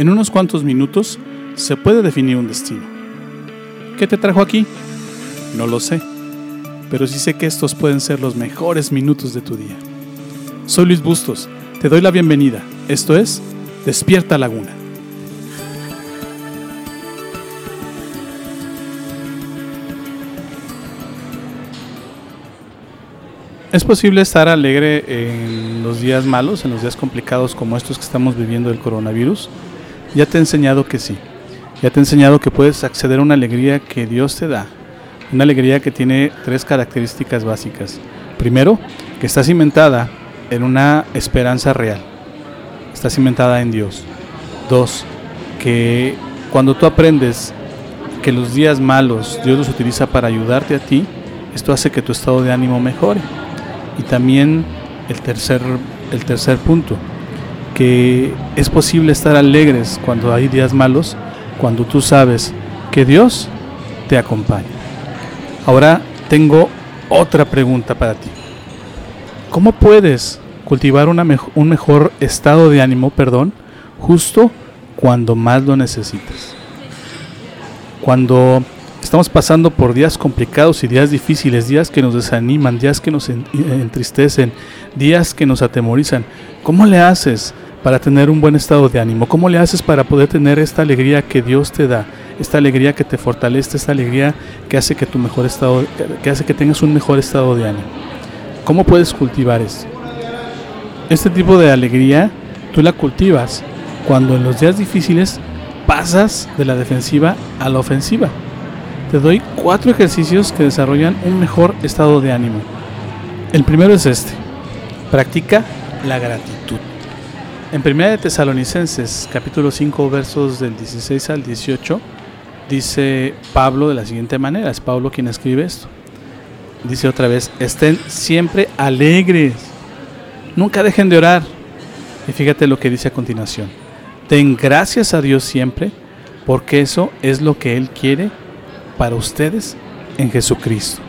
En unos cuantos minutos se puede definir un destino. ¿Qué te trajo aquí? No lo sé, pero sí sé que estos pueden ser los mejores minutos de tu día. Soy Luis Bustos, te doy la bienvenida. Esto es Despierta Laguna. ¿Es posible estar alegre en los días malos, en los días complicados como estos que estamos viviendo del coronavirus? Ya te he enseñado que sí. Ya te he enseñado que puedes acceder a una alegría que Dios te da. Una alegría que tiene tres características básicas. Primero, que está cimentada en una esperanza real. Está cimentada en Dios. Dos, que cuando tú aprendes que los días malos Dios los utiliza para ayudarte a ti, esto hace que tu estado de ánimo mejore. Y también el tercer, el tercer punto, que es posible estar alegres cuando hay días malos, cuando tú sabes que Dios te acompaña. Ahora tengo otra pregunta para ti. ¿Cómo puedes cultivar un mejor estado de ánimo, perdón, justo cuando más lo necesitas? Cuando Estamos pasando por días complicados y días difíciles, días que nos desaniman, días que nos entristecen, días que nos atemorizan. ¿Cómo le haces para tener un buen estado de ánimo? ¿Cómo le haces para poder tener esta alegría que Dios te da? Esta alegría que te fortalece, esta alegría que hace que tu mejor estado que hace que tengas un mejor estado de ánimo. ¿Cómo puedes cultivar eso? Este tipo de alegría tú la cultivas cuando en los días difíciles pasas de la defensiva a la ofensiva te doy cuatro ejercicios que desarrollan un mejor estado de ánimo. El primero es este. Practica la gratitud. En 1 de Tesalonicenses, capítulo 5, versos del 16 al 18, dice Pablo de la siguiente manera, es Pablo quien escribe esto. Dice otra vez, estén siempre alegres, nunca dejen de orar. Y fíjate lo que dice a continuación. Den gracias a Dios siempre, porque eso es lo que Él quiere para ustedes en Jesucristo.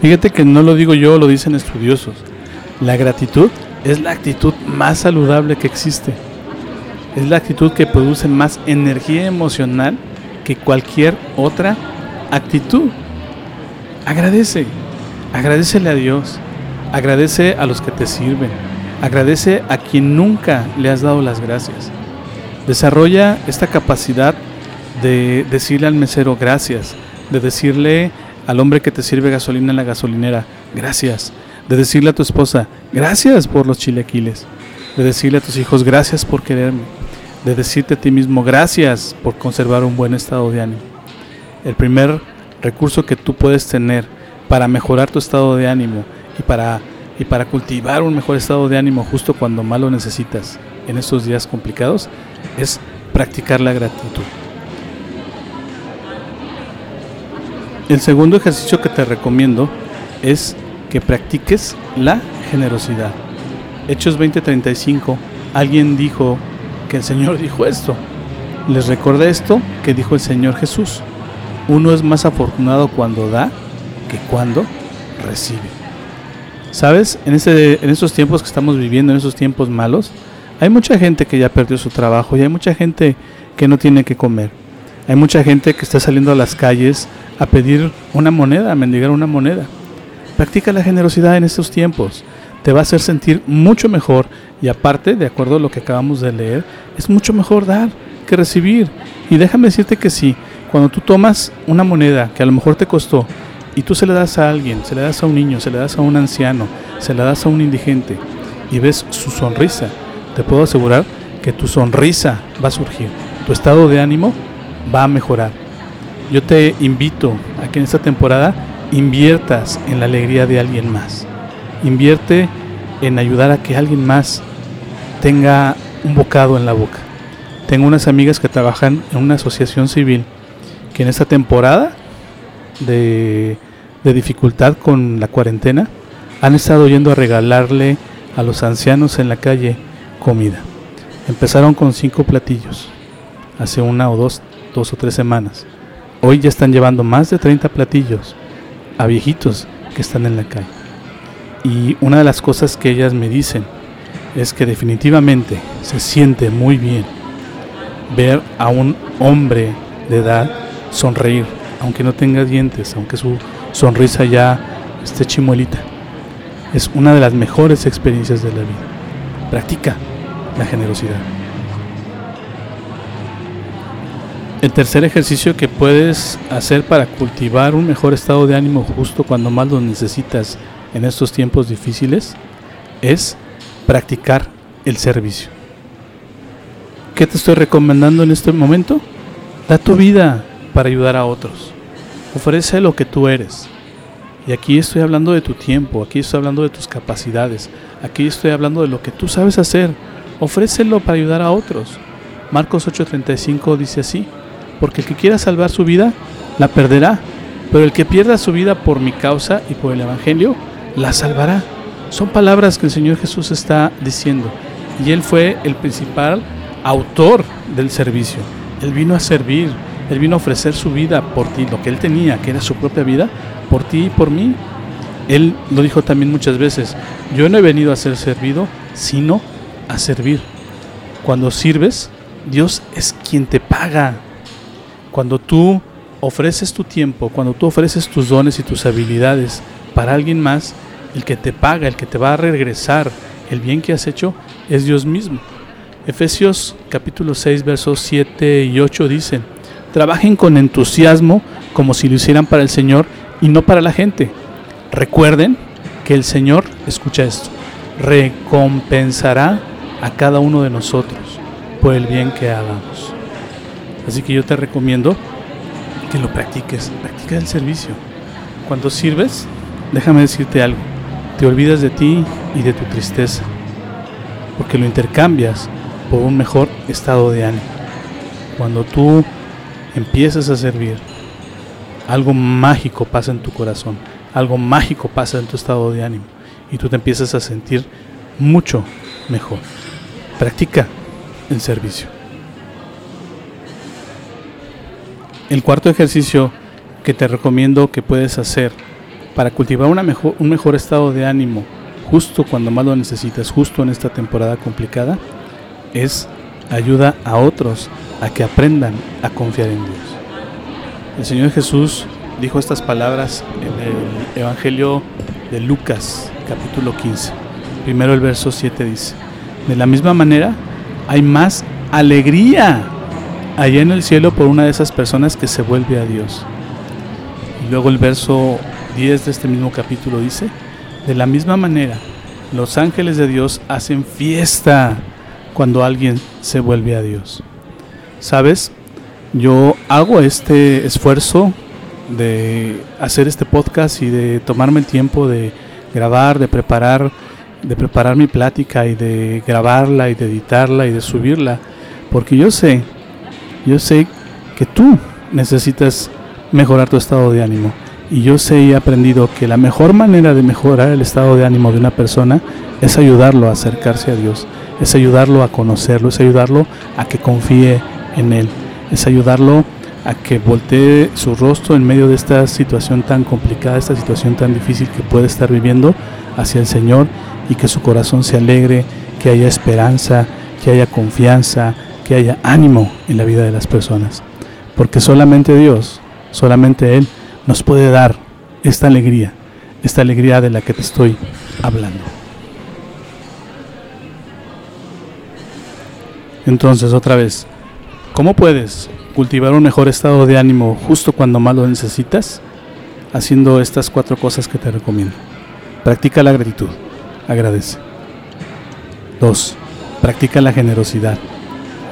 Fíjate que no lo digo yo, lo dicen estudiosos. La gratitud es la actitud más saludable que existe. Es la actitud que produce más energía emocional que cualquier otra actitud. Agradece, agradecele a Dios, agradece a los que te sirven, agradece a quien nunca le has dado las gracias. Desarrolla esta capacidad de decirle al mesero gracias, de decirle al hombre que te sirve gasolina en la gasolinera gracias, de decirle a tu esposa gracias por los chilequiles, de decirle a tus hijos gracias por quererme, de decirte a ti mismo gracias por conservar un buen estado de ánimo. El primer recurso que tú puedes tener para mejorar tu estado de ánimo y para, y para cultivar un mejor estado de ánimo justo cuando más lo necesitas en estos días complicados es practicar la gratitud. El segundo ejercicio que te recomiendo es que practiques la generosidad. Hechos 20:35, alguien dijo que el Señor dijo esto. Les recordé esto que dijo el Señor Jesús. Uno es más afortunado cuando da que cuando recibe. ¿Sabes? En, ese, en esos tiempos que estamos viviendo, en esos tiempos malos, hay mucha gente que ya perdió su trabajo y hay mucha gente que no tiene que comer. Hay mucha gente que está saliendo a las calles a pedir una moneda, a mendigar una moneda. Practica la generosidad en estos tiempos. Te va a hacer sentir mucho mejor y aparte, de acuerdo a lo que acabamos de leer, es mucho mejor dar que recibir. Y déjame decirte que sí, cuando tú tomas una moneda que a lo mejor te costó y tú se la das a alguien, se la das a un niño, se la das a un anciano, se la das a un indigente y ves su sonrisa, te puedo asegurar que tu sonrisa va a surgir, tu estado de ánimo va a mejorar yo te invito a que en esta temporada inviertas en la alegría de alguien más. Invierte en ayudar a que alguien más tenga un bocado en la boca. Tengo unas amigas que trabajan en una asociación civil que en esta temporada de, de dificultad con la cuarentena han estado yendo a regalarle a los ancianos en la calle comida. Empezaron con cinco platillos hace una o dos, dos o tres semanas Hoy ya están llevando más de 30 platillos a viejitos que están en la calle. Y una de las cosas que ellas me dicen es que definitivamente se siente muy bien ver a un hombre de edad sonreír, aunque no tenga dientes, aunque su sonrisa ya esté chimuelita. Es una de las mejores experiencias de la vida. Practica la generosidad. El tercer ejercicio que puedes hacer para cultivar un mejor estado de ánimo justo cuando más lo necesitas en estos tiempos difíciles es practicar el servicio. ¿Qué te estoy recomendando en este momento? Da tu vida para ayudar a otros. Ofrece lo que tú eres. Y aquí estoy hablando de tu tiempo, aquí estoy hablando de tus capacidades, aquí estoy hablando de lo que tú sabes hacer. Ofrécelo para ayudar a otros. Marcos 8:35 dice así, porque el que quiera salvar su vida, la perderá, pero el que pierda su vida por mi causa y por el Evangelio, la salvará. Son palabras que el Señor Jesús está diciendo. Y Él fue el principal autor del servicio. Él vino a servir, Él vino a ofrecer su vida por ti, lo que Él tenía, que era su propia vida, por ti y por mí. Él lo dijo también muchas veces, yo no he venido a ser servido, sino a servir. Cuando sirves, Dios es quien te paga. Cuando tú ofreces tu tiempo, cuando tú ofreces tus dones y tus habilidades para alguien más, el que te paga, el que te va a regresar el bien que has hecho, es Dios mismo. Efesios capítulo 6 versos 7 y 8 dicen, trabajen con entusiasmo como si lo hicieran para el Señor y no para la gente. Recuerden que el Señor, escucha esto, recompensará a cada uno de nosotros por el bien que hagamos. Así que yo te recomiendo que lo practiques, practica el servicio. Cuando sirves, déjame decirte algo, te olvidas de ti y de tu tristeza, porque lo intercambias por un mejor estado de ánimo. Cuando tú empiezas a servir, algo mágico pasa en tu corazón, algo mágico pasa en tu estado de ánimo y tú te empiezas a sentir mucho mejor. Practica el servicio. El cuarto ejercicio que te recomiendo que puedes hacer para cultivar una mejor, un mejor estado de ánimo justo cuando más lo necesitas, justo en esta temporada complicada, es ayuda a otros a que aprendan a confiar en Dios. El Señor Jesús dijo estas palabras en el Evangelio de Lucas, capítulo 15. Primero el verso 7 dice, de la misma manera hay más alegría allá en el cielo por una de esas personas que se vuelve a Dios. Y luego el verso 10 de este mismo capítulo dice, de la misma manera, los ángeles de Dios hacen fiesta cuando alguien se vuelve a Dios. ¿Sabes? Yo hago este esfuerzo de hacer este podcast y de tomarme el tiempo de grabar, de preparar, de preparar mi plática y de grabarla y de editarla y de subirla, porque yo sé, yo sé que tú necesitas mejorar tu estado de ánimo. Y yo sé y he aprendido que la mejor manera de mejorar el estado de ánimo de una persona es ayudarlo a acercarse a Dios, es ayudarlo a conocerlo, es ayudarlo a que confíe en Él, es ayudarlo a que voltee su rostro en medio de esta situación tan complicada, esta situación tan difícil que puede estar viviendo hacia el Señor y que su corazón se alegre, que haya esperanza, que haya confianza, que haya ánimo en la vida de las personas. Porque solamente Dios, solamente Él nos puede dar esta alegría, esta alegría de la que te estoy hablando. Entonces, otra vez, ¿cómo puedes cultivar un mejor estado de ánimo justo cuando más lo necesitas? Haciendo estas cuatro cosas que te recomiendo. Practica la gratitud, agradece. 2. Practica la generosidad.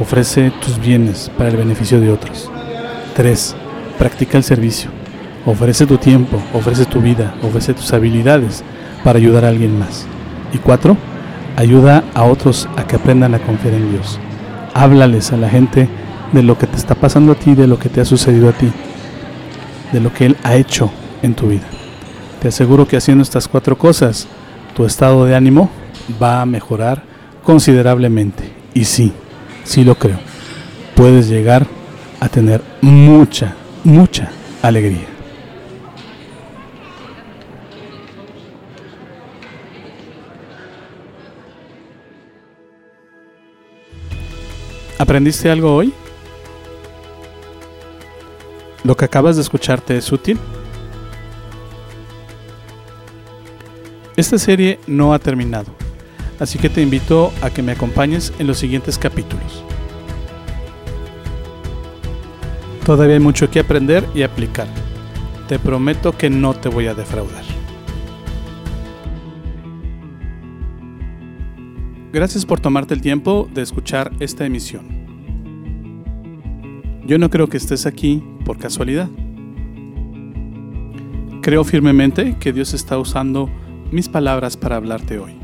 Ofrece tus bienes para el beneficio de otros. 3. Practica el servicio Ofrece tu tiempo, ofrece tu vida, ofrece tus habilidades para ayudar a alguien más. Y cuatro, ayuda a otros a que aprendan a confiar en Dios. Háblales a la gente de lo que te está pasando a ti, de lo que te ha sucedido a ti, de lo que Él ha hecho en tu vida. Te aseguro que haciendo estas cuatro cosas, tu estado de ánimo va a mejorar considerablemente. Y sí, sí lo creo. Puedes llegar a tener mucha, mucha alegría. ¿Aprendiste algo hoy? ¿Lo que acabas de escucharte es útil? Esta serie no ha terminado, así que te invito a que me acompañes en los siguientes capítulos. Todavía hay mucho que aprender y aplicar. Te prometo que no te voy a defraudar. Gracias por tomarte el tiempo de escuchar esta emisión. Yo no creo que estés aquí por casualidad. Creo firmemente que Dios está usando mis palabras para hablarte hoy.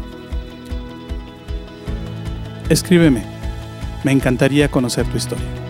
Escríbeme. Me encantaría conocer tu historia.